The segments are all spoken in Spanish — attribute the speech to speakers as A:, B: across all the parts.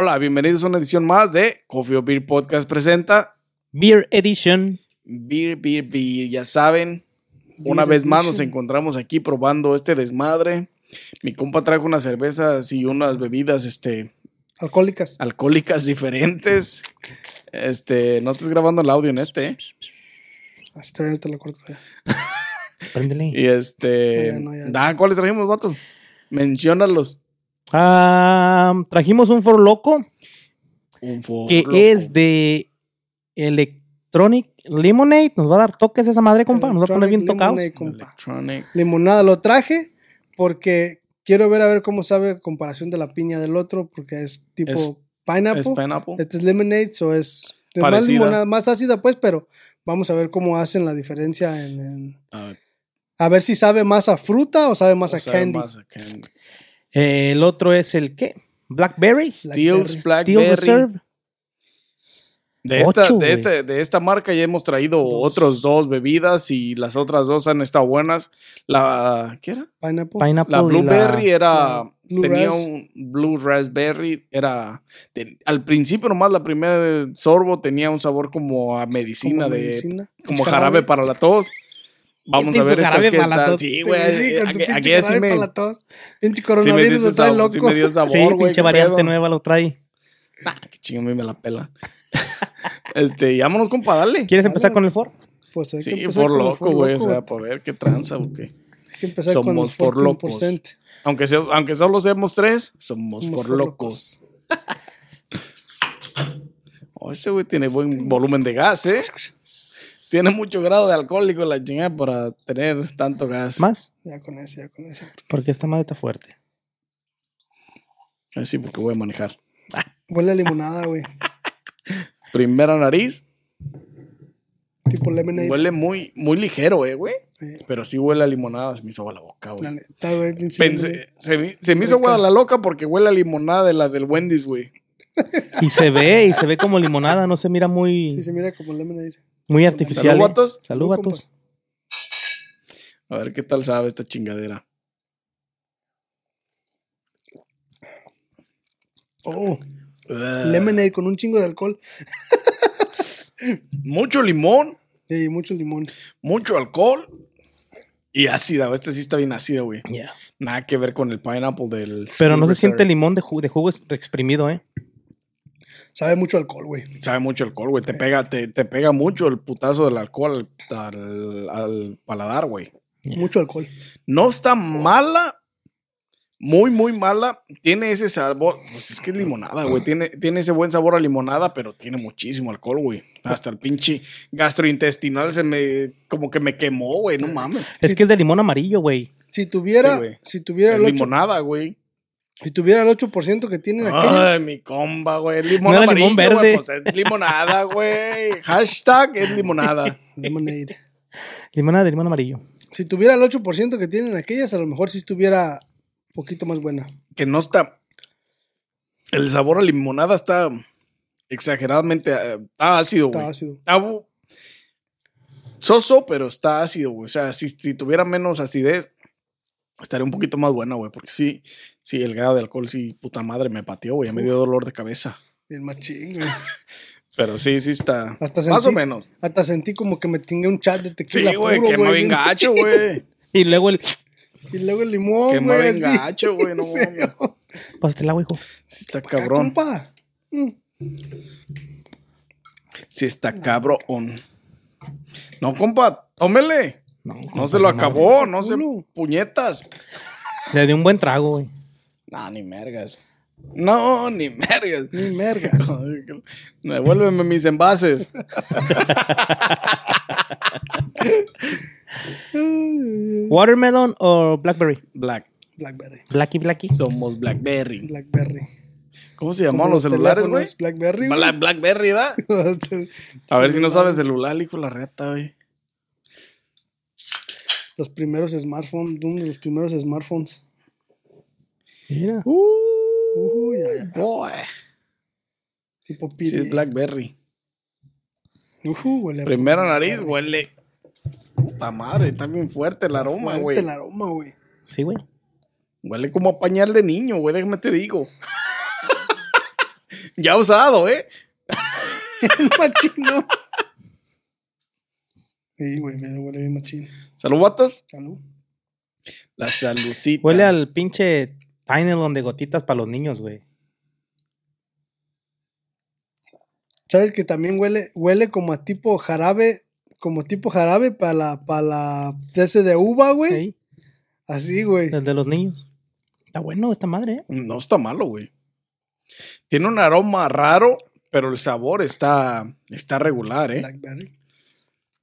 A: Hola, bienvenidos a una edición más de Coffee or Beer Podcast presenta
B: Beer Edition.
A: Beer, Beer, Beer. Ya saben, una vez más nos encontramos aquí probando este desmadre. Mi compa trajo unas cervezas y unas bebidas este,
C: Alcohólicas.
A: alcohólicas diferentes. Este, no estés grabando el audio en este, ¿eh?
C: Así te, te lo corto.
B: Préndele.
A: Y este.
C: Ya, no, ya.
A: da, ¿Cuáles trajimos, vatos? Menciónalos.
B: Ah, trajimos un For Loco
A: Un for
B: que
A: loco.
B: es de Electronic Lemonade. Nos va a dar toques esa madre, compa. Nos va a poner bien tocados.
C: Lemonade, compa.
A: Electronic.
C: Limonada lo traje porque quiero ver a ver cómo sabe a comparación de la piña del otro, porque es tipo
A: Es-
C: pineapple.
A: Es pineapple.
C: Este es lemonade, so es, es más limonada, más ácida, pues, pero vamos a ver cómo hacen la diferencia en, en-
A: Ah,
C: a ver si sabe más a fruta o sabe más
A: o
C: a candy.
A: más a candy.
B: Eh, el otro es el ¿qué? Blackberry.
A: Steels
B: Steel
A: Blackberry.
B: Reserve.
A: De esta,
B: Ocho,
A: de, este- de esta marca ya hemos traído
C: Dos.
A: otros dos bebidas y las otras dos han estado buenas. La, ¿qué era?
C: Pineapple.
B: Pineapple.
A: La Blueberry era,
C: la Blue
A: tenía
C: Ras-
A: un Blue Raspberry, era, al principio nomás la primer sorbo tenía un sabor como a medicina,
C: como
A: de,
C: medicina.
A: como jarabe para la tos. Vamos a ver estas
B: para tos.
A: Sí, güey,
C: Sí, con tu
A: aquí,
C: pinche
A: aquí sí
C: jarabe
A: me,
C: para la tos. Pinche
A: sí me
C: coronavirus lo trae loco.
A: sí me dio sabor,
B: Sí,
A: güey.
B: pinche variante
A: pedo.
B: nueva lo trae.
A: Ah, qué chingo, a mí me la pela. este, vámonos, compa, dale.
B: ¿Quieres
C: Dale.
B: empezar con el For?
C: Pues hay que
A: Sí,
C: empezar
A: por
C: con el
A: loco, güey. O sea, por ver qué tranza, o qué.
C: Hay que empezar con el
A: somos for locos.
C: 14%.
A: Aunque, sea- aunque solo seamos tres, somos
C: Somos
A: por
C: for
A: locos. Oh, ese güey tiene buen volumen de gas, ¿eh? Tiene mucho grado de alcohólico la chingada para tener tanto gas.
B: ¿Más?
C: Ya con ese, ya con ese.
B: Porque esta madre está fuerte.
A: Así porque voy a manejar.
C: Huele a limonada, güey.
A: Primera nariz.
C: Tipo lemonade.
A: Huele muy, muy ligero, eh, güey.
C: Sí.
A: Pero sí huele a limonada. Se me hizo agua la boca,
C: La
A: güey.
C: neta,
A: Pensé, se, me- se me hizo agua la loca porque huele a limonada de la del Wendy's, güey.
B: Y se ve, y se ve como limonada. No se mira muy,
C: Sí, se mira como lemonade.
B: Muy artificial.
A: Salud,
B: ¿eh?
A: vatos.
B: Salud, vatos.
A: A ver qué tal sabe esta chingadera.
C: Oh, lemonade con un chingo de alcohol.
A: Mucho limón,
C: Y mucho limón.
A: mucho alcohol y ácida. Este sí está bien ácida, güey.
B: Yeah.
A: Nada que ver con el pineapple del.
B: Pero no se siente limón de, ju- de jugo exprimido, ¿eh?
C: Sabe mucho alcohol, güey.
A: Sabe mucho alcohol, güey. Te pega, te, te pega mucho el putazo del alcohol al, al- al paladar, güey.
C: Mucho alcohol.
A: No está mala. Muy, muy mala. Tiene ese sabor. Pues es que es limonada, güey. Tiene, tiene ese buen sabor a limonada, pero tiene muchísimo alcohol, güey. Hasta el pinche gastrointestinal se me. Como que me quemó, güey. No mames.
B: Es que es de limón amarillo, güey.
C: Si tuviera,
A: Sí,
C: si tuviera
A: Es
C: el 8%,
A: limonada, güey.
C: Si tuviera el 8% que tienen aquellos,
A: Ay, mi comba, güey. Limón
B: No
A: amarillo,
B: limón
A: güey,
B: verde.
A: Pues es limonada, güey. Hashtag es limonada.
C: lemonade.
B: Limonada de limón amarillo.
C: Si tuviera el 8% que tienen aquellas, a lo mejor sí estuviera un poquito más buena.
A: Que no está. El sabor a limonada está exageradamente. eh, Está ácido, güey.
C: Está ácido.
A: Está soso, pero está ácido, güey. O sea, si, si tuviera menos acidez, estaría un poquito más buena, güey. Porque sí, sí, el grado de alcohol, sí, puta madre, me pateó, güey. Ya me dio dolor de cabeza.
C: Bien machín, güey.
A: Pero sí, sí está.
C: Hasta
A: más o
C: sentí-
A: menos.
C: Hasta sentí como que me tingué un chat de
A: Sí,
C: tequila
A: güey,
C: puro,
A: quema bien
C: bien-
A: gacho, güey.
B: Y luego el.
C: Y luego el limón, güey.
A: bien
C: así.
A: gacho, güey, no
C: Sí,
A: mames.
B: Pásate el agua, hijo.
A: Sí está cabrón.
C: compa. Mm.
A: Sí está cabrón. No, compa, tómele.
B: No,
A: No se lo acabó, no se puñetas.
B: Le di un buen trago, güey.
A: No, ni mergas. No, ni mergas.
C: Ni mergas.
A: Devuélveme mis envases.
B: ¿Watermelon o blackberry?
A: Black.
C: Blackberry.
B: Blacky, blacky.
A: Somos Blackberry.
C: Blackberry.
A: ¿Cómo se llamaban los celulares, güey?
C: Blackberry.
A: Blackberry, ¿da? A ver si no sabes celular, hijo de la reta, güey.
C: Los primeros smartphones, uno de los primeros smartphones.
B: Mira.
C: Uy, ya, ya.
A: Boy.
C: Tipo
A: Sí,
C: pide.
A: es Blackberry.
C: Ujú, huele
A: Primera nariz, huele. Puta madre, está bien fuerte el aroma,
C: Fuerte
A: güey.
C: el aroma, güey.
B: Sí, güey.
A: Huele como a pañal de niño, güey, déjame te digo. ya usado, ¿eh?
C: Machino. Sí, güey, me huele bien machín.
A: Salud, vatos.
C: Salud.
A: La salucita.
B: Huele al pinche Tylenol de gotitas para los niños, güey.
C: ¿Sabes que también huele, huele como a tipo jarabe, como tipo jarabe para la, para la de ese de uva, güey?
B: Ahí,
C: Así, güey.
B: el de los niños. Está bueno esta madre, ¿eh?
A: No está malo, güey. Tiene un aroma raro, pero el sabor está, está regular, ¿eh?
C: Blackberry.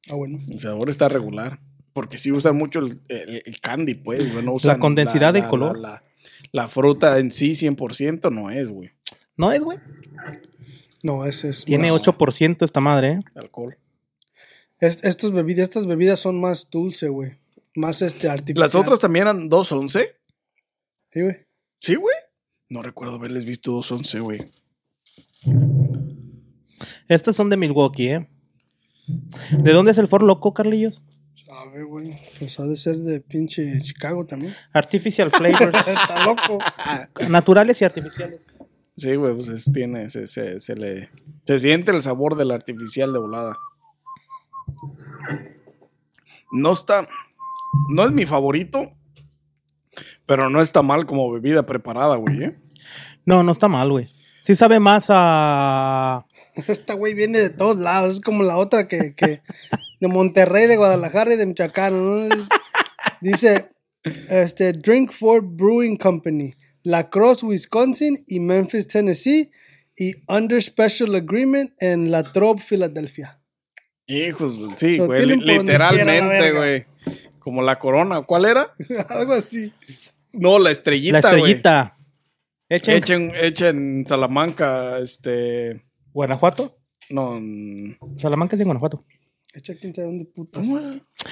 C: Ah, bueno.
A: El sabor está regular. Porque sí usan mucho el, el- el candy, pues. güey, No usan
B: con densidad de color.
A: La, la fruta en sí, 100% no es, güey.
B: No es, güey.
C: No, ese es.
B: Tiene
C: más-
B: 8% esta madre, ¿eh?
A: Alcohol.
C: Es- estas bebidas, estas bebidas son más dulce, güey. Más este artificial.
A: Las otras también eran 2.11.
C: Sí, güey.
A: Sí, güey. No recuerdo haberles visto 2.11, güey.
B: Estas son de Milwaukee, ¿eh? ¿De dónde es el Ford Loco, Carlillos?
C: A ver, güey. Pues ha de ser de pinche Chicago también.
B: Artificial flavors.
C: Está loco.
B: naturales y artificiales.
A: Sí, güey, pues es- tiene, se, se, se le, se siente el sabor del artificial de volada. No está, no es mi favorito, pero no está mal como bebida preparada, güey, ¿eh?
B: No, no está mal, güey. Sí sabe más a...
C: Esta güey viene de todos lados. Es como la otra que, que de Monterrey, de Guadalajara y de Michoacán. ¿no? Es- dice, este, Drink Ford Brewing Company, La Crosse, Wisconsin y Memphis, Tennessee. Y Under Special Agreement en La Trobe, Filadelfia.
A: Hijos, sí,
C: So,
A: güey, literalmente, güey. Como la corona, ¿cuál era?
C: Algo así.
A: No, la estrellita,
B: la
A: güey.
B: estrellita. Echen
A: Hecha en, hecha en Salamanca, este,
B: Guanajuato.
A: no, en,
B: Salamanca es en Guanajuato.
C: Echa quién sabe dónde puta.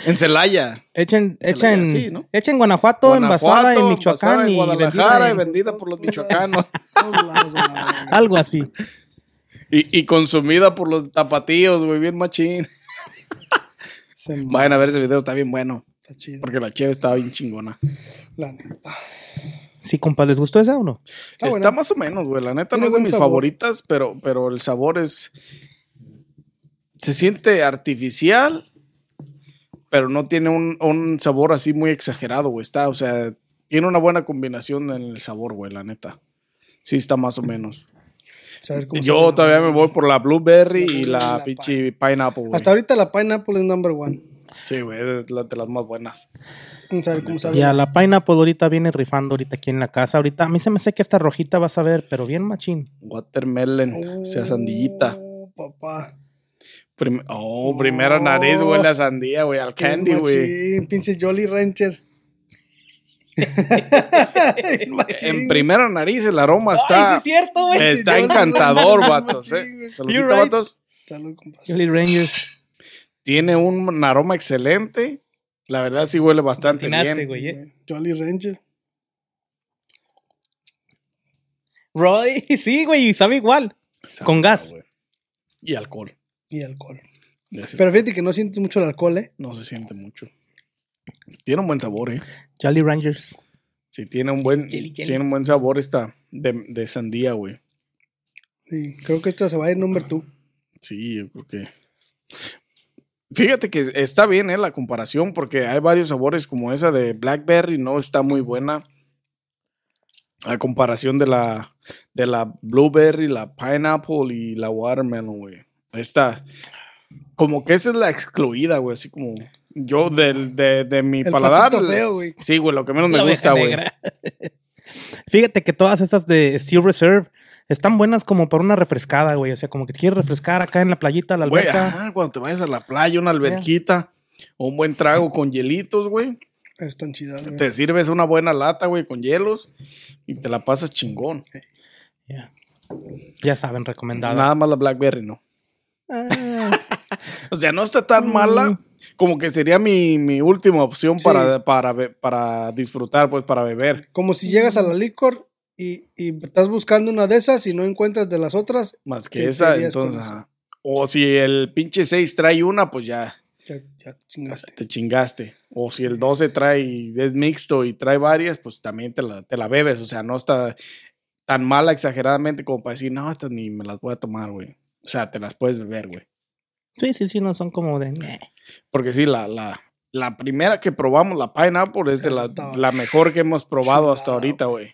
A: en Celaya.
B: Echen,
A: Se la
B: echen,
A: llama así, ¿no?
B: echen Guanajuato, envasada en Michoacán
A: en
B: y
A: Guadalajara y
B: vendida en-
A: vendida por los michoacanos.
B: Algo así.
A: y, y consumida por los tapatíos, güey, bien machín. Vayan a ver ese video, está bien bueno.
C: Está chido.
A: Porque la cheve estaba bien chingona.
C: La neta.
B: Sí, compa, ¿les gustó esa o no?
C: Está
A: Está más o menos, güey. La neta no es de mis
C: sabor.
A: favoritas, pero, pero el sabor es. Se siente artificial, pero no tiene un, un sabor así muy exagerado, güey. Está, o sea, tiene una buena combinación en el sabor, güey, la neta. Sí, está más o menos.
C: Saber cómo
A: Yo todavía me voy por la blueberry y
C: La
A: la
C: pi-
A: pinche pineapple, güey.
C: Hasta ahorita la pineapple es number one.
A: Sí, güey, es la de las más buenas.
C: A cómo sabe.
B: Ya, la Pineapple ahorita viene rifando ahorita aquí en la casa. Ahorita, a mí se me hace que esta rojita vas a ver, pero bien machín.
A: Watermelon, o sea, sandillita.
C: Oh, papá.
A: Prim- oh, primera nariz, güey, la sandía, güey, al candy, güey.
C: machín, Pinche Jolly Rancher.
A: En primera nariz el aroma está,
B: cierto,
C: güey.
A: está encantador, vatos. Eh. Saludcita,
B: right.
A: vatos.
C: Salud, compas.
B: Jolly Rangers.
A: Tiene un aroma excelente. La verdad sí huele bastante
B: Atinaste,
A: bien.
B: güey, eh.
C: Jolly Ranger.
B: Roy, sí, güey, y sabe igual.
A: Sabe,
B: Con gas.
A: güey. Y alcohol.
C: y alcohol. Pero fíjate que no sientes mucho el alcohol, ¿eh?
A: no se siente mucho. Tiene un buen sabor, ¿eh?
B: Jolly Rangers.
A: Sí, tiene un buen,
B: Jelly, jelly.
A: tiene un buen sabor esta de, de sandía, güey.
C: Sí, creo que esta se va a ir number two.
A: Sí, yo creo que. Fíjate que está bien, ¿eh? La comparación, porque hay varios sabores como esa de Blackberry, no está muy buena. A comparación de la, de la Blueberry, la Pineapple y la Watermelon, güey. Esta, como que esa es la excluida, güey. Así como yo del, de, de mi
C: El
A: paladar.
C: patito feo, güey.
A: Sí, güey, lo que menos me gusta, güey.
B: Fíjate que todas estas de Steel Reserve están buenas como para una refrescada, güey. O sea, como que te quieres refrescar acá en la playita, la
A: Güey,
B: alberca.
A: ajá, cuando te vayas a la playa, una alberquita, o un buen trago con hielitos, güey.
C: Están chidas, güey.
A: Te sirves una buena lata, güey, con hielos y te la pasas chingón.
B: Ya. Ya saben, recomendadas.
A: Nada más la Blackberry, ¿no?
B: Ah,
A: O sea, no está tan mala como que sería mi, mi última opción
C: Sí.
A: para, para, para disfrutar, pues, para beber.
C: Como si llegas a la licor y, y estás buscando una de esas y no encuentras de las otras,
A: Más que
C: ¿Qué
A: esa, entonces.
C: esa?
A: O si el pinche 6 trae una, pues ya
C: ya, ya te chingaste.
A: te chingaste. O si el 12 trae, es mixto y trae varias, pues también te la, te la bebes. O sea, no está tan mala exageradamente como para decir, no, estas ni me las voy a tomar, güey. O sea, te las puedes beber, güey.
B: Sí, sí, sí, no son como de.
A: Porque sí, la, la, la primera que probamos, la Pineapple, es de la, la mejor que hemos probado hasta ahorita, güey.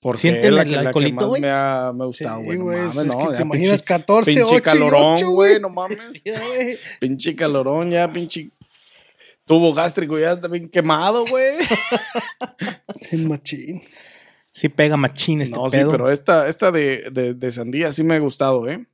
A: Porque
B: ¿Sienten
A: es la
B: el
A: que, la que más me ha, me ha gustado, güey. no mames,
C: es
A: no,
C: que
A: ya
C: te imaginas
A: pinche-
C: 14,
A: pinche
C: 8
A: calorón,
C: y 8,
A: güey, no mames.
C: Sí.
A: Pinche calorón, ya, pinche tubo gástrico, ya está bien quemado, güey.
C: El machín.
B: Sí pega machín este
A: no, sí, pero esta, esta de, de, de sandía sí me ha gustado, ¿eh?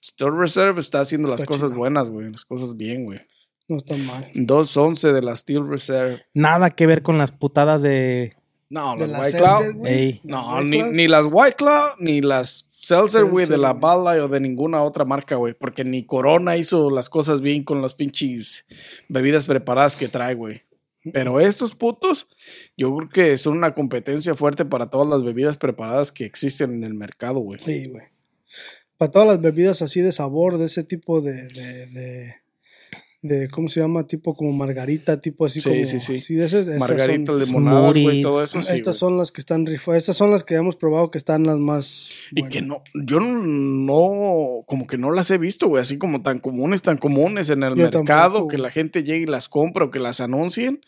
A: Store Reserve está haciendo las
C: Está
A: cosas
C: chido.
A: buenas, güey. Las cosas bien, güey.
C: No está mal.
A: 2.11 de la Steel Reserve.
B: Nada que ver con las putadas de.
A: No,
C: De
A: las
C: la
A: White
C: Seltzer,
A: Claw.
C: güey.
B: Ey.
A: No,
C: White
A: ni, ni las White Claw, ni las Seltzer, güey, de la Light o de ninguna otra marca, güey. Porque ni Corona hizo las cosas bien con las pinches bebidas preparadas que trae, güey. Pero estos putos, yo creo que son una competencia fuerte para todas las bebidas preparadas que existen en el mercado, güey.
C: Sí, güey. Para todas las bebidas así de sabor, de ese tipo de, de, de, de- ¿cómo se llama? Tipo como margarita, tipo así
A: Sí,
C: como...
A: sí, sí.
C: de esas, esas
A: Margarita,
C: son,
A: limonadas, güey, todo eso. sí,
C: estas
A: güey.
C: son las que están rifadas. Estas son las que hemos probado que están las más...
A: Y que no, yo no, como que no las he visto, güey, así como tan comunes, tan comunes en el
C: Yo
A: mercado,
C: tampoco,
A: que la gente llegue y las compra o que las anuncien.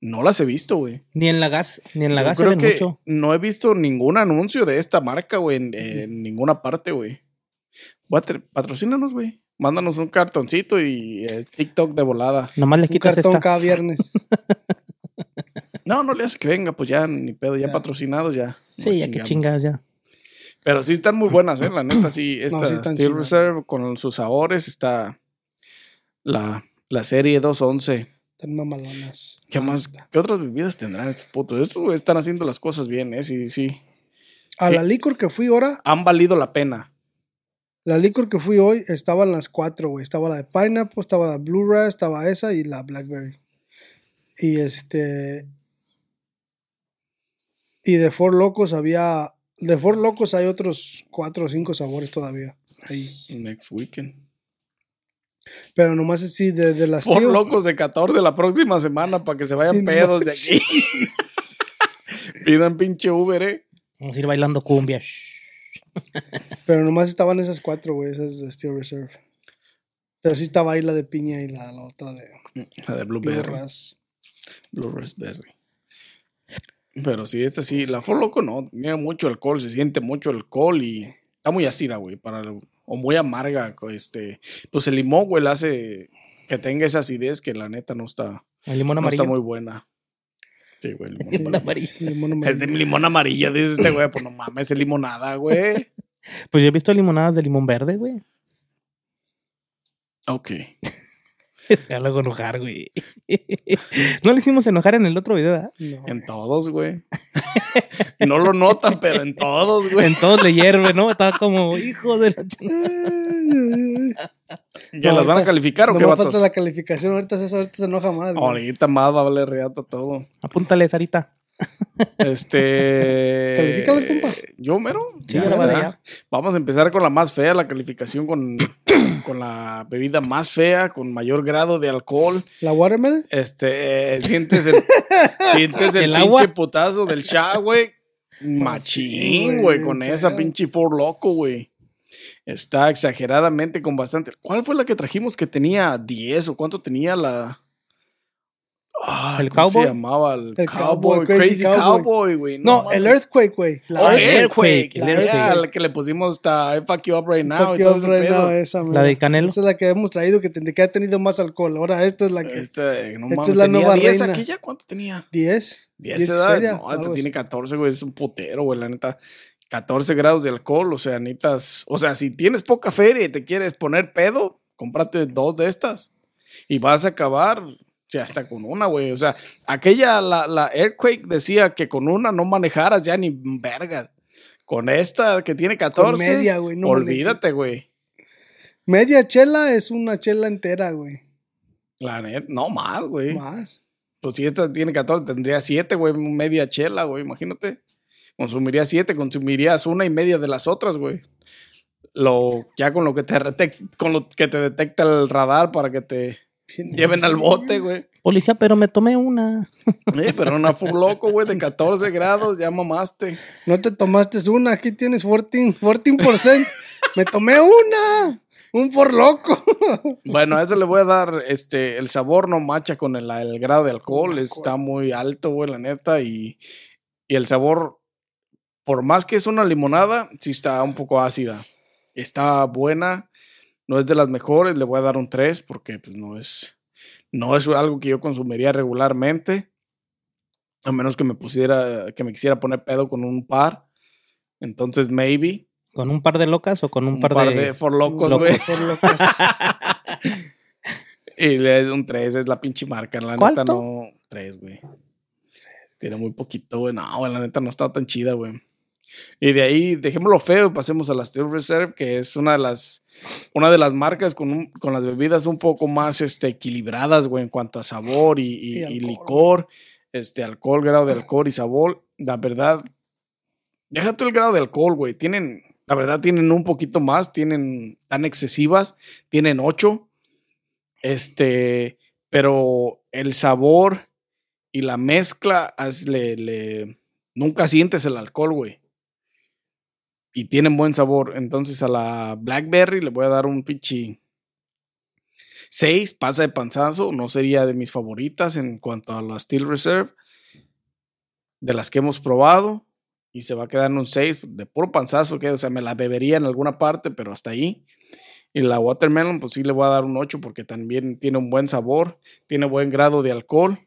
A: No las he visto, güey.
B: Ni en la gas, ni en la
A: Yo
B: gas se
A: creo
B: ven
A: que
B: mucho.
A: no he visto ningún anuncio de esta marca, güey, en, en ninguna parte, güey. Patrocínanos, güey. Mándanos un cartoncito y eh, TikTok de volada.
B: Nomás le
C: Un
B: quitas
C: cartón
B: esta.
C: cada viernes.
A: No, no le hace que venga, pues ya ni pedo, ya
C: Ya.
A: patrocinados ya.
B: Sí,
A: No
B: ya que chingas ya.
A: Pero sí están muy buenas, ¿eh? La neta, sí. Esta
C: sí están
A: Steel. Reserve con sus sabores está la, la serie 211.
C: Están mamalonas.
A: ¿Qué más? ¿Qué otras bebidas tendrán estos putos? Estos están haciendo las cosas bien, ¿eh? Sí, sí.
C: A
A: Sí.
C: la licor que fui ahora,
A: Han valido la pena.
C: La licor que fui hoy, estaban las cuatro, güey. Estaba la de Pineapple, estaba la Blue Ray, estaba esa y la Blackberry. Y este... Y de Four Locos había... De Four Locos hay otros cuatro o cinco sabores todavía. Ahí.
A: Next weekend.
C: Pero nomás así, de, de las
A: Por
C: tío-
A: locos de 14 la próxima semana para que se vayan pedos de aquí. Pidan pinche Uber, ¿eh?
B: Vamos a ir bailando cumbia.
C: Pero nomás estaban esas cuatro, güey, esas de Steel Reserve. Pero sí estaba ahí la de piña y la, la otra de
A: La de
C: Blue
A: Blueberry. Blue Raspberry. Pero sí, esta sí, la For Loco no, tiene mucho alcohol, se siente mucho alcohol y está muy ácida, güey, para o muy amarga, este, pues el limón, güey, le hace que tenga esa acidez que la neta no está,
B: El limón
A: no
B: amarillo.
A: está muy buena. Sí, güey, limón
B: Limón
A: amarillo.
B: amarillo.
C: Limón
A: Es de limón amarillo, dice este güey, pues no mames, es limonada, güey.
B: Pues yo he visto limonadas de limón verde, güey.
A: Ok.
B: Ya luego enojar, güey. No le hicimos enojar en el otro video, ¿verdad?
C: No,
A: En todos, güey. No lo notan, pero en todos, güey.
B: En todos le hierve, ¿no? Estaba como, hijo de la chingada.
A: ¿Que
C: No,
A: las van a calificar o qué
C: Nomás
A: vatos?
C: falta la calificación. Ahorita se, ahorita se enoja más. güey.
A: Ahorita más va a valer reata todo.
B: Apúntale, Sarita.
A: Este.
C: Califícalas, compa.
A: Yo, mero.
B: Sí,
A: Ya. Vamos a empezar con la más fea, la calificación con, con la bebida más fea, con mayor grado de alcohol.
C: ¿La watermelon?
A: Este, eh, sientes el, sientes el,
B: ¿El
A: pinche
B: agua?
A: putazo del shot, güey. Machín, güey, con esa pinche Ford Loco, güey. Está exageradamente con bastante. ¿Cuál fue la que trajimos que tenía 10 o cuánto tenía la... Ah,
B: ¿El
A: ¿cómo
B: Cowboy?
A: se llamaba? El,
C: El
A: Cowboy,
C: Cowboy, Crazy
A: Crazy
C: Cowboy.
A: Güey.
C: No,
A: mames.
C: el Earthquake, güey. La
A: Oh, el
C: Earthquake.
A: Earthquake.
B: el
A: La
B: Earthquake.
A: la que le pusimos hasta I Fuck You Up Right Now.
C: Fuck
A: y todo
C: up right
A: pedo.
C: now, esa,
B: La
C: mira.
B: del Canelo.
C: Esa es la que hemos traído que, que ha tenido más alcohol. Ahora esta es la que...
A: Este, no
C: Esta
A: mames,
C: es la
A: tenía
C: nueva
A: 10
C: reina.
A: aquella. ¿Cuánto tenía?
C: 10.
A: 10
C: 10
A: edad.
C: feria,
A: no, este
C: algo
A: tiene
C: así.
A: 14, güey. Es un putero, güey. La neta. 14 grados de alcohol. O sea, necesitas. O sea, si tienes poca feria y te quieres poner pedo, cómprate dos de estas. Y vas a acabar. O sea, hasta con una, güey. O sea, aquella, la, la Earthquake decía que con una no manejaras ya ni verga. Con esta que tiene 14.
C: media, güey, no
A: olvídate, güey.
C: Media chela es una chela entera, güey.
A: La neta, no más, güey.
C: Más.
A: Pues si esta tiene 14, tendría 7, güey, media chela, güey, imagínate. Consumiría 7, consumirías una y media de las otras, güey. Lo, ya con lo que te con lo que te detecta el radar para que te lleven al bote, güey.
B: Policía, pero me tomé una.
A: Eh, pero una full loco, güey, de 14 grados, ya mamaste.
C: No te tomaste una, aquí tienes 14, 14%. Me tomé una. Un por loco.
A: Bueno, a eso le voy a dar, este, el sabor no macha con el, el grado de alcohol, está muy alto, güey, la neta, y, y el sabor, por más que es una limonada, sí está un poco ácida. Está buena, no es de las mejores, le voy a dar un 3 porque pues, no es, no es algo que yo consumiría regularmente, a menos que me pusiera, que me quisiera poner pedo con un par. Entonces, maybe.
B: ¿Con un par de locas o con un, par, de.?
A: for locos, güey. Y le es un 3, es la pinche marca. La neta no. 3, güey. Tiene muy poquito, güey. No, güey, la neta no está tan chida, güey. Y de ahí, dejémoslo feo y pasemos a la Steel Reserve, que es una de las, una de las marcas con, un- con las bebidas un poco más este, equilibradas, güey, en cuanto a sabor y, y-
C: Y
A: y
C: alcohol.
A: licor, este, alcohol, grado de alcohol y sabor. La verdad, deja tú el grado de alcohol, güey. Tienen, la verdad, tienen un poquito más, tienen tan excesivas, tienen 8. Este, pero el sabor y la mezcla, le, le- nunca sientes el alcohol, güey. Y tienen buen sabor. Entonces a la Blackberry le voy a dar un pinche 6, pasa de panzazo. No sería de mis favoritas en cuanto a la Steel Reserve. De las que hemos probado. Y se va a quedar en un 6, de puro panzazo. Que, o sea, me la bebería en alguna parte, pero hasta ahí. Y la watermelon, pues sí le voy a dar un 8 porque también tiene un buen sabor, tiene buen grado de alcohol,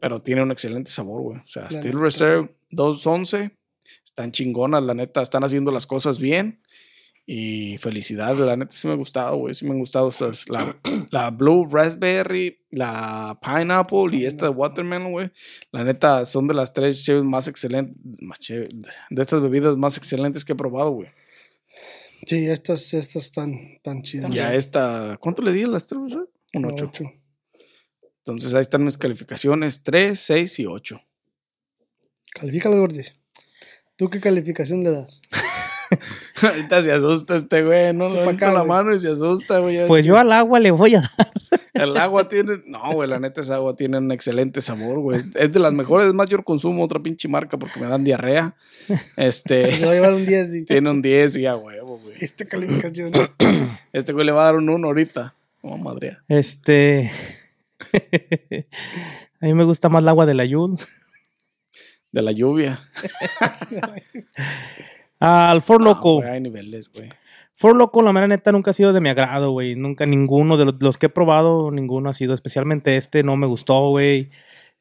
A: pero tiene un excelente sabor, güey. O sea, Steel. Reserve 211, están chingonas, la neta, están haciendo las cosas bien. Y felicidades, la neta sí me ha gustado, güey. Sí me han gustado esas. La, la Blue Raspberry, la Pineapple y esta de Watermelon, güey. La neta son de las tres cheves más excelentes, más chévere- de estas bebidas más excelentes que he probado, güey.
C: Sí, estas, estas están tan chidas.
A: Y a esta, ¿cuánto le di a las tres? Un 8.
C: Ocho.
A: Entonces ahí están mis calificaciones, 3, 6 y 8.
C: Califícala, Gordis. ¿Tú qué calificación le das?
A: Ahorita se asusta este güey, no
C: Este acá,
A: la
C: güey.
A: mano y se asusta, güey. ya
B: Pues yo al agua le voy a dar.
A: El agua tiene, no, güey, la neta esa agua tiene un excelente sabor, güey. Es de las mejores, es más yo consumo otra pinche marca porque me dan diarrea.
C: Se le
A: Este,
C: va a llevar un 10. di.
A: tiene un 10 y a huevo, güey.
C: Esta calificación.
A: Este güey le va a dar un 1 ahorita. Oh, madre.
B: Este. a mí me gusta más el agua de la Yul.
A: De la lluvia.
B: Al For Loco.
A: hay niveles, güey.
B: For Loco, la mera neta, nunca ha sido de mi agrado, güey. Nunca, ninguno de los, los que he probado, ninguno ha sido. Especialmente este, no me gustó, güey.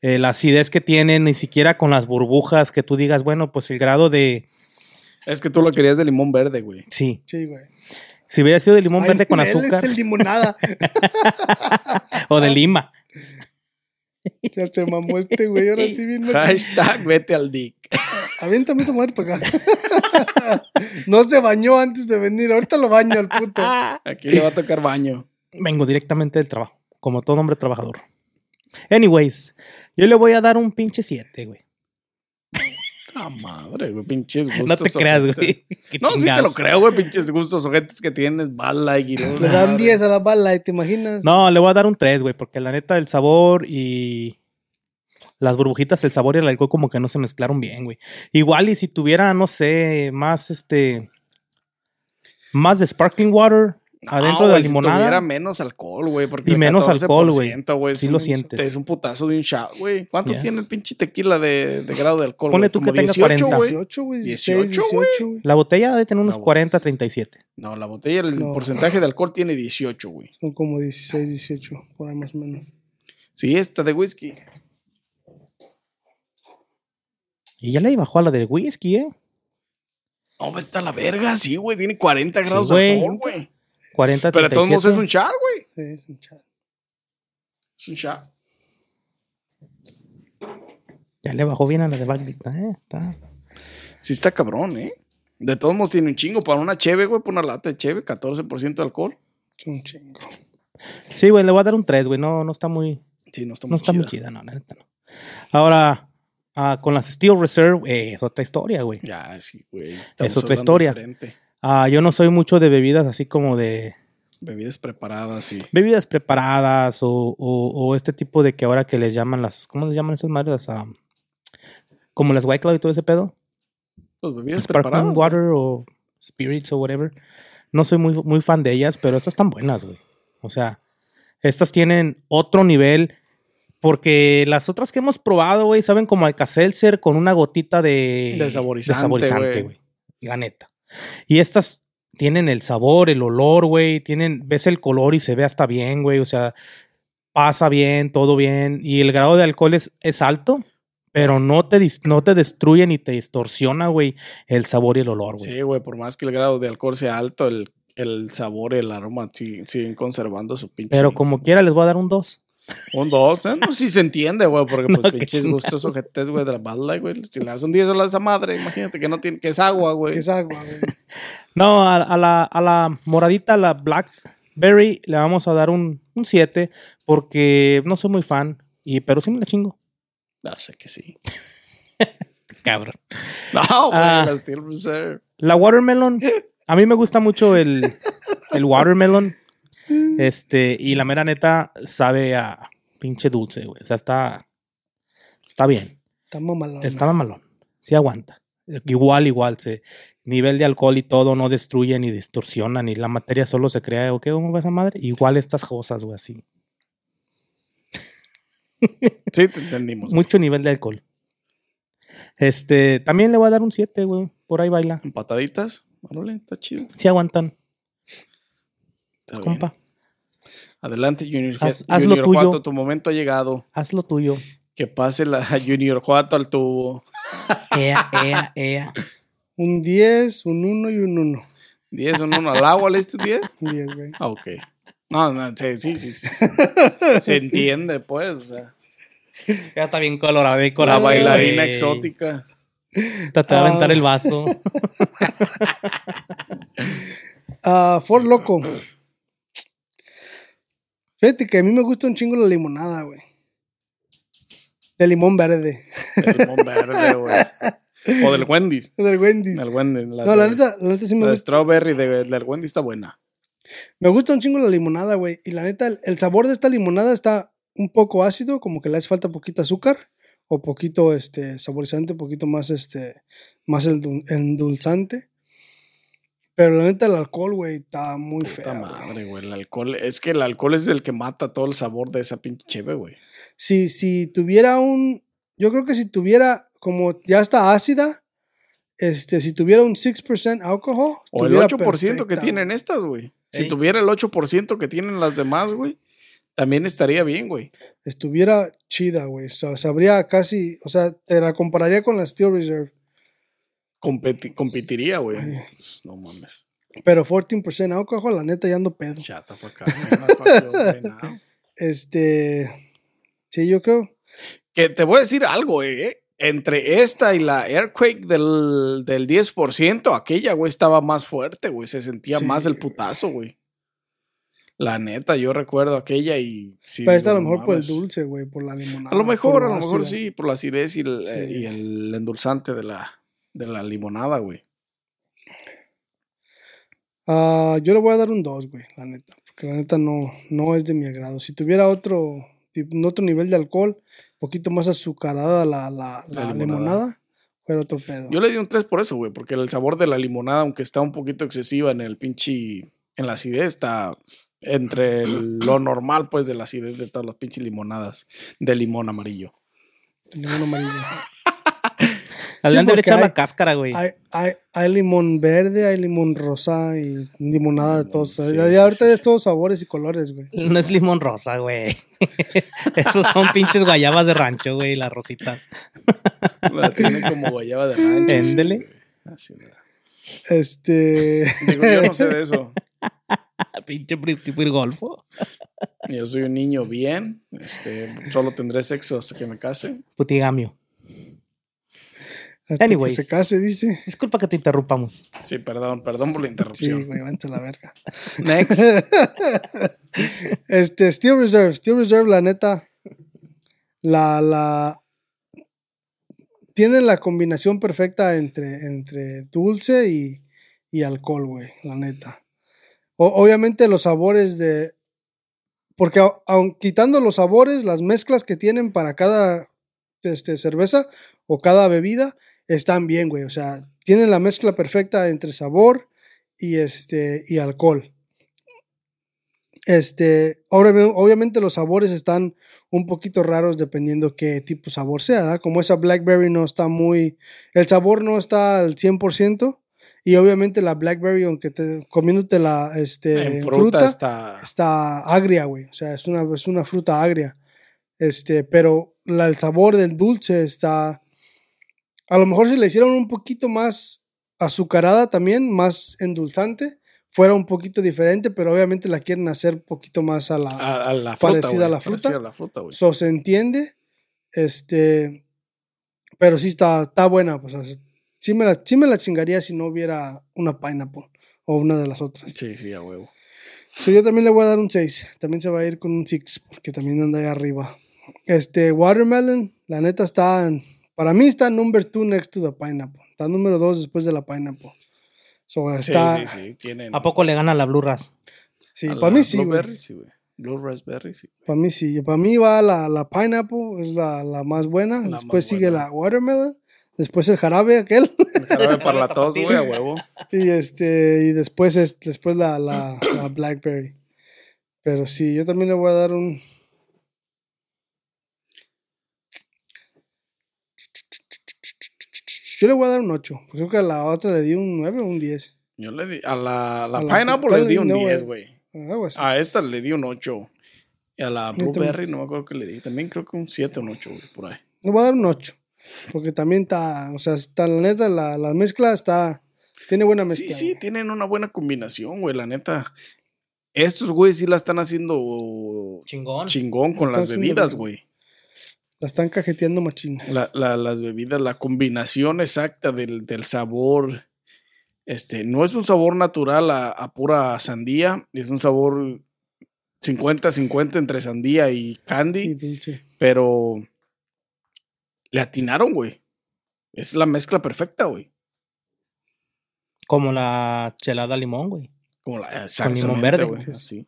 B: Eh, la acidez que tiene, ni siquiera con las burbujas, que tú digas, bueno, pues el grado de.
A: Es que tú lo querías de limón verde, güey.
B: Sí.
C: Sí, güey.
B: Si hubiera sido de limón
C: Ay,
B: verde con
C: él
B: azúcar
C: Es el limonada.
B: o de lima.
C: ya se mamó este güey. Ahora sí bien.
A: Hashtag vete al dick.
C: Aviéntame esa mujer para acá. no se bañó antes de venir. Ahorita lo baño al puto.
A: Aquí le va a tocar baño.
B: Vengo directamente del trabajo, como todo hombre trabajador. Anyways, yo le voy a dar un pinche 7, güey.
A: La madre, güey, pinches gustos.
B: No te creas, güey.
A: No, sí te lo creo, güey, pinches gustos ojetes que tienes, bala y
C: Le dan 10 a la bala, ¿te imaginas?
B: No, le voy a dar un 3, güey, porque la neta el sabor y las burbujitas, el sabor y el alcohol como que no se mezclaron bien, güey. Igual y si tuviera, no sé, más este más de sparkling water adentro de la limonada.
A: Si tuviera menos alcohol, güey. porque
B: Y menos alcohol, güey.
A: 14%,
B: Sí lo sientes.
A: Es un putazo de un shot, güey. ¿Cuánto tiene el pinche tequila de, de grado de alcohol? Güey?
B: tú que tenga
A: 18,
B: 40.
A: güey.
C: 18, güey, 16,
A: 18,
C: 18, güey.
B: La botella debe tener unos
A: No, güey.
B: 40, 37.
A: No, la botella, el
C: No.
A: porcentaje de alcohol tiene 18, güey.
C: Son como 16, 18, por ahí más o menos.
A: Sí, esta de whisky.
B: Y ya le bajó a la del whisky, ¿eh?
A: No, vete a la verga, sí, güey. Tiene 40
B: Sí,
A: grados de alcohol, güey.
B: 40,
A: Pero de todos modos es
B: 37.
A: un shot, güey.
C: Sí, es un chat.
A: Es un shot.
B: Ya le bajó bien a la de Baglita, ¿eh? Está-
A: Sí está cabrón, ¿eh? De todos modos tiene un chingo. Para una cheve, güey, para una lata de cheve, 14% de alcohol.
C: Es un chingo.
B: Sí, güey, le voy a dar un 3, güey. No, no está muy,
A: Sí, no está
B: no
A: muy
B: está muy
A: chida.
B: chida, no, la neta no. Ahora, ah, con las Steel Reserve, eh, es otra historia, güey.
A: Ya, sí, güey.
B: Es otra historia.
A: diferente.
B: Ah, yo no soy mucho de bebidas así como de
A: Bebidas preparadas, sí.
B: bebidas preparadas o, o- o este tipo de que ahora que les llaman las, ¿cómo les llaman esas madres? Las, ah, como las White Claw y todo ese pedo.
A: Pues bebidas preparadas.
B: water o spirits o whatever. No soy muy, muy fan de ellas, pero estas están buenas, güey. O sea, estas tienen otro nivel. Porque las otras que hemos probado, güey, saben como Alka-Seltzer con una gotita de,
A: De saborizante, güey.
B: La neta. Y estas tienen el sabor, el olor, güey. Tienen, ves el color y se ve hasta bien, güey. O sea, pasa bien, todo bien. Y el grado de alcohol es, es alto, pero no te, no te destruye ni te distorsiona, güey, el sabor y el olor, güey.
A: Sí, güey, por más que el grado de alcohol sea alto, el, el sabor el aroma sí- siguen conservando su pinche.
B: Pero como quiera, les voy a dar un 2.
A: Un dos, ¿eh? no, sí se entiende, güey, porque
B: No,
A: pues
B: qué
A: pinches gustos ojetes, güey, de la bala, güey. Si le das un 10 a la esa madre, imagínate que no tiene, que es agua, güey.
C: Que es agua, güey.
B: No, a, a la, a la moradita, la Blackberry, le vamos a dar un 7 porque no soy muy fan, y, pero sí me la chingo.
A: No sé que sí.
B: Cabrón.
A: No, güey,
B: Ah.
A: la Steel Reserve.
B: La watermelon, a mí me gusta mucho el, el watermelon. Este, y la mera neta sabe a pinche dulce, güey. O sea, está, está bien.
C: Está mamalón.
B: Está mamalón. Sí aguanta. Igual, igual. Se, nivel de alcohol y todo no destruye ni distorsiona, ni la materia solo se crea. ¿O qué? ¿Cómo va esa madre? Igual estas cosas, güey, así.
A: Sí, te entendimos.
B: Mucho nivel de alcohol. Este, también le voy a dar un 7, güey. Por ahí baila.
A: Empataditas. Órale, está chido.
B: Sí aguantan,
A: Está bien.
B: compa.
A: Adelante, Junior,
B: Haz- haz lo
A: Junior
B: tuyo.
A: Juato, tu momento ha llegado.
B: Haz lo tuyo.
A: Que pase la Junior Juato al tubo.
B: Ea, ea, ea.
C: Un 10, un 1 y un 1.
A: 10 un 1 al agua, ¿le diste 10?
C: Un 10, güey.
A: Ah, ok. No, no, sí, sí, sí. sí. Se entiende, pues. O sea,
B: Ya está bien colorado y
A: la
B: colorado.
A: bailarina
B: güey.
A: exótica.
B: Te va a aventar
C: Ah.
B: el vaso.
C: Ah, Ford Loco. Fíjate que a mí me gusta un chingo la limonada, güey. De limón verde.
A: El limón verde, güey. O del Wendy's.
C: Del Wendy's.
A: El Wendy's. La,
C: No, la
A: de-
C: neta, la neta sí me
A: la de
C: gusta.
A: strawberry de- del Wendy's está buena.
C: Me gusta un chingo la limonada, güey. Y la neta, el, el sabor de esta limonada está un poco ácido, como que le hace falta poquito azúcar. O poquito este, saborizante, poquito más, este, más endul- endulzante. Pero la neta, el alcohol, güey, está muy feo.
A: madre, güey. El alcohol, es que el alcohol es el que mata todo el sabor de esa pinche cheve, güey.
C: Si, si tuviera un. Yo creo que si tuviera, como ya está ácida, este, si tuviera un 6% alcohol.
A: O el
C: estuviera
A: 8% que tienen estas, güey. Si tuviera el 8% que tienen las demás, güey, también estaría bien, güey.
C: Estuviera chida, güey. O sea, sabría casi. O sea, te la compararía con la Steel Reserve.
A: Competi- competiría, güey. Pues, no mames.
C: Pero 14% alcohol, la neta ya ando pedo.
A: Chata for acá. no.
C: Este. Sí, yo creo.
A: Que te voy a decir algo, eh. Entre esta y la Airquake del, del 10%, aquella, güey, estaba más fuerte, güey. Se sentía
C: Sí,
A: más el putazo, güey. La neta, yo recuerdo aquella y sí.
C: Pero esta a lo mejor por el dulce, güey, por la limonada.
A: A lo mejor, a lo mejor
C: ácida.
A: sí, por la acidez y el,
C: Sí.
A: eh, y el endulzante de la, de la limonada, güey.
C: Ah, yo le voy a dar un 2, güey, la neta. Porque la neta no, no es de mi agrado. Si tuviera otro, otro nivel de alcohol, un poquito más azucarada la, la,
A: La
C: la
A: limonada.
C: limonada, fuera otro pedo.
A: Yo le di un 3 por eso, güey, porque el sabor de la limonada, aunque está un poquito excesiva en el pinche, en la acidez, está entre el- lo normal, pues, de la acidez de todas las pinches limonadas de limón amarillo.
C: El limón amarillo.
B: Le han de haber echado la cáscara, güey.
C: Hay, hay, hay limón verde, hay limón rosa y limonada de todos.
A: Sí,
C: y
A: sí,
C: ahorita
A: sí,
C: es
A: sí.
C: todos sabores y colores, güey.
B: No es limón rosa, güey. Esos son pinches guayabas de rancho, güey, las rositas.
A: La tienen como guayaba de rancho.
B: Éndele.
A: sí. Así, güey.
C: Este.
A: Digo, yo no sé de eso.
B: Pinche golfo.
A: Yo soy un niño bien. Este, solo tendré sexo hasta que me case.
B: Putigamio.
C: Hasta que se case, dice.
B: Disculpa que te interrumpamos.
A: Sí, perdón, perdón por la
C: Sí,
A: interrupción.
C: güey, vente a la verga.
A: Next.
C: Este, Steel Reserve. Steel Reserve, la neta. La, la. Tienen la combinación perfecta entre, entre dulce y, y alcohol, güey, la neta. O- obviamente los sabores de. Porque au- aun quitando los sabores, las mezclas que tienen para cada este, cerveza o cada bebida están bien, güey. O sea, tienen la mezcla perfecta entre sabor y, este, y alcohol. Este, obvia- obviamente los sabores están un poquito raros dependiendo qué tipo de sabor sea, ¿verdad? Como esa blackberry no está muy, el sabor no está al 100% y obviamente la blackberry, aunque te, comiéndote la este,
A: fruta,
C: fruta,
A: está.
C: está agria, güey, o sea, es una, es una fruta agria, este, pero la- el sabor del dulce está, a lo mejor si le hicieron un poquito más azucarada también, más endulzante, fuera un poquito diferente, pero obviamente la quieren hacer un poquito más a la...
A: A, a la fruta.
C: Parecida a la fruta.
A: parecida a la fruta, güey.
C: So, se entiende, este, pero sí está, está buena, pues, sí, me la, sí me la chingaría si no hubiera una pineapple o una de las otras.
A: Sí, sí, a huevo.
C: So, yo también le voy a dar un 6, también se va a ir con un 6, porque también anda ahí arriba. Este, Watermelon, la neta está, en- para mí está number 2 next to the pineapple, está número 2 después de la pineapple. So,
A: Sí,
C: está,
A: sí, sí. Tienen.
B: ¿A poco le gana la Blue Ras?
C: sí,
A: a
C: para mí sí, güey.
A: Sí, güey. Blue raspberry, sí.
C: Para mí sí. Para mí va la, la pineapple, es la, la más buena.
A: La
C: después
A: más
C: sigue
A: buena.
C: la watermelon. Después el jarabe aquel.
A: El jarabe para la tos, güey, a huevo.
C: y este y después, es, después la, la, la blackberry. Pero sí, yo también le voy a dar un... Yo le voy a dar un 8. porque Creo que a la otra le di un 9 o un 10.
A: Yo le di. A la, la
C: A la
A: pineapple le di un
C: no,
A: 10,
C: güey.
A: güey.
C: Así.
A: A esta le di un 8. Y a la blueberry no me acuerdo que le di. También creo que un 7 o un 8, güey, por ahí.
C: Le voy a dar un 8. Porque también está, o sea, está la neta, la, la mezcla está, tiene buena mezcla.
A: Sí, sí,
C: güey.
A: tienen una buena combinación, güey, la neta. Estos güeyes sí la están haciendo
B: Chingón.
A: chingón con las bebidas, güey.
C: La están cajeteando machín.
A: La, la- las bebidas, la combinación exacta del, del sabor. Este, no es un sabor natural a, a pura sandía, es un sabor 50-50 entre sandía y
C: Y
A: candy,
C: dulce.
A: pero le atinaron, güey. Es la mezcla perfecta, güey.
B: Como la chelada limón, güey.
A: Como la,
B: limón
A: exactamente,
B: verde.
A: güey,
C: Sí.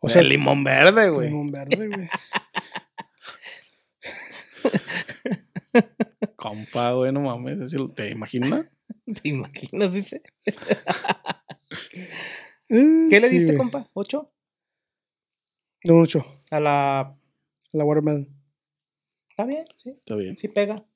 C: O sea,
A: el limón verde, güey.
C: limón verde, güey.
A: Compa, güey, no mames. ¿Te imaginas?
B: ¿Te imaginas, dice? ¿Qué le
C: sí,
B: diste,
C: güey.
B: compa? ¿Ocho?
C: Un 8.
B: A la...
C: La watermelon.
B: Está bien, sí.
A: Está bien.
B: Sí pega.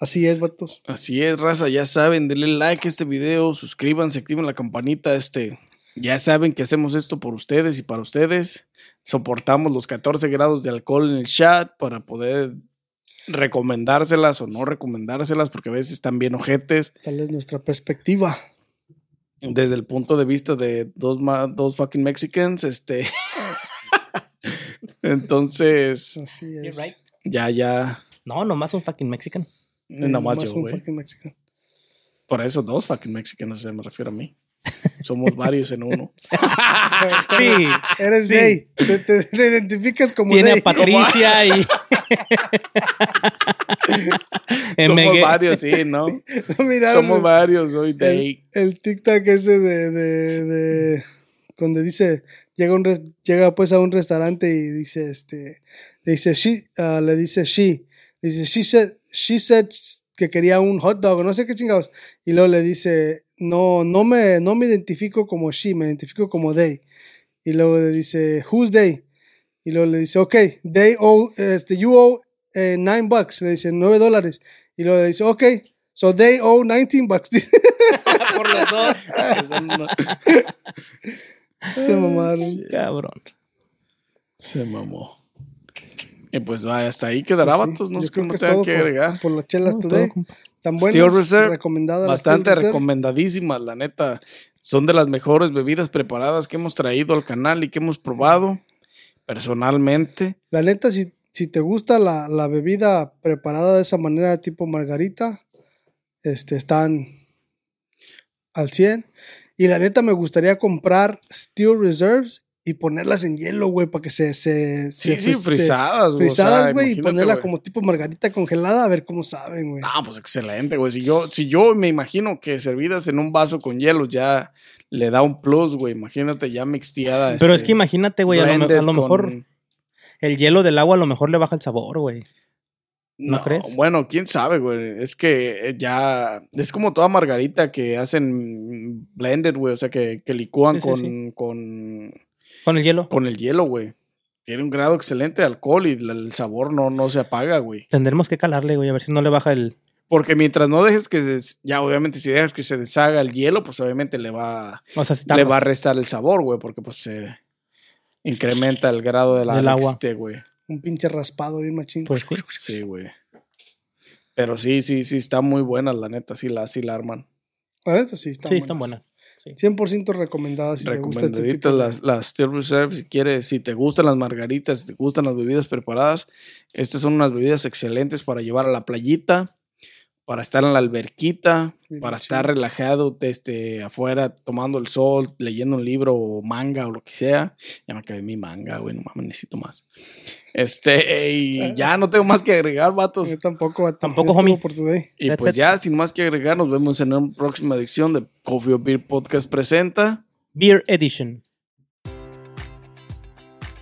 C: Así es, vatos.
A: Así es, raza, ya saben, denle like a este video, suscríbanse, activen la campanita, este, ya saben que hacemos esto por ustedes y para ustedes. Soportamos los 14 grados de alcohol en el chat para poder recomendárselas o no recomendárselas porque a veces están bien ojetes
C: Tal es nuestra perspectiva.
A: desde el punto de vista de dos, ma- dos fucking Mexicans, este. Entonces,
C: Así es.
B: right.
A: ya, ya,
B: No, nomás un fucking Mexican.
C: Eh, nomás
A: yo,
C: un fucking Mexican.
A: Por eso dos fucking Mexicanos, se me refiero a mí. Somos varios en uno.
B: Sí.
C: Eres
B: Sí.
C: Day. Te, te- te identificas como
B: Tiene
C: Day.
B: a Patricia y.
A: Somos varios, sí, ¿no?
C: ¿No
A: Somos
C: el-
A: varios, soy
C: el,
A: Day.
C: el TikTok ese de, de, de donde dice llega un res- llega pues a un restaurante y dice este le dice she ah, le dice she dice she said she said que quería un hot dog no sé qué chingados y luego le dice no no me no me identifico como she me identifico como they y luego le dice who's they y luego le dice ok they owe este you owe eh, nine bucks le dice nueve dólares y luego le dice ok so they owe 19 bucks
B: Por los dos.
C: Se mamaron.
B: Cabrón.
A: Se mamó. Y pues vaya, hasta ahí quedará,
C: Pues sí,
A: vatos. No sé cómo tengan que
C: por-
A: agregar.
C: Por las chelas
B: No,
C: today.
B: todo,
C: Tan
A: Steel. Reserve, Bastante
C: Steel Reserve.
A: recomendadísimas, la neta. Son de las mejores bebidas preparadas que hemos traído al canal y que hemos probado personalmente.
C: La neta, si, si te gusta la, la bebida preparada de esa manera, tipo margarita, este, están al 100. Y la neta, me gustaría comprar Steel Reserves y ponerlas en hielo, güey, para que se... se,
A: Sí,
C: se-
A: sí,
C: se-
A: frisadas, güey. o sea,
C: frisadas, güey, y ponerla como tipo margarita congelada, a ver cómo saben, güey.
A: Ah, pues excelente, güey. Si yo, si yo me imagino que servidas en un vaso con hielo ya le da un plus, güey. Imagínate ya mixteada.
B: Pero es
A: este,
B: que imagínate, güey, a lo, me-
A: blended
B: a lo
A: con-
B: mejor el hielo del agua a lo mejor le baja el sabor, güey. ¿No crees?
A: Bueno, quién sabe, güey. Es que eh, ya. Es como toda margarita que hacen blended, güey. O sea, que, que licúan
B: Sí, sí,
A: con,
B: sí.
A: con,
B: Con el hielo.
A: con el hielo, güey. Tiene un grado excelente de alcohol y el sabor no, no se apaga, güey.
B: Tendremos que calarle, güey, a ver si no le baja el.
A: Porque mientras no dejes que se des- ya obviamente si dejas que se deshaga el hielo, pues obviamente le va
B: O sea, si
A: le va a restar el sabor, güey, porque pues se incrementa el grado de la
B: Del agua.
A: güey.
C: Un pinche raspado bien machín.
B: Pues sí.
A: Sí, güey. Pero sí, sí, sí, está muy buena, la neta, sí la, sí la arman.
C: La neta, sí, están
B: Sí, están buenas. Sí.
C: 100% recomendadas si te gusta este tipo de...
A: las, las Steel Reserve, si quieres, si te gustan las margaritas, si te gustan las bebidas preparadas, estas son unas bebidas excelentes para llevar a la playita, para estar en la alberquita,
C: Bien
A: para
C: chido.
A: estar relajado este, afuera tomando el sol, leyendo un libro o manga o lo que sea. Ya me acabé mi manga, güey, no mames, necesito más. Este, y ya no tengo más que agregar, vatos.
C: Yo tampoco.
B: Tampoco, homie.
C: por today.
A: Y
B: That's
A: pues
B: it.
A: ya, sin más que agregar, nos vemos en una próxima edición de Coffee or Beer Podcast presenta.
B: Beer Edition.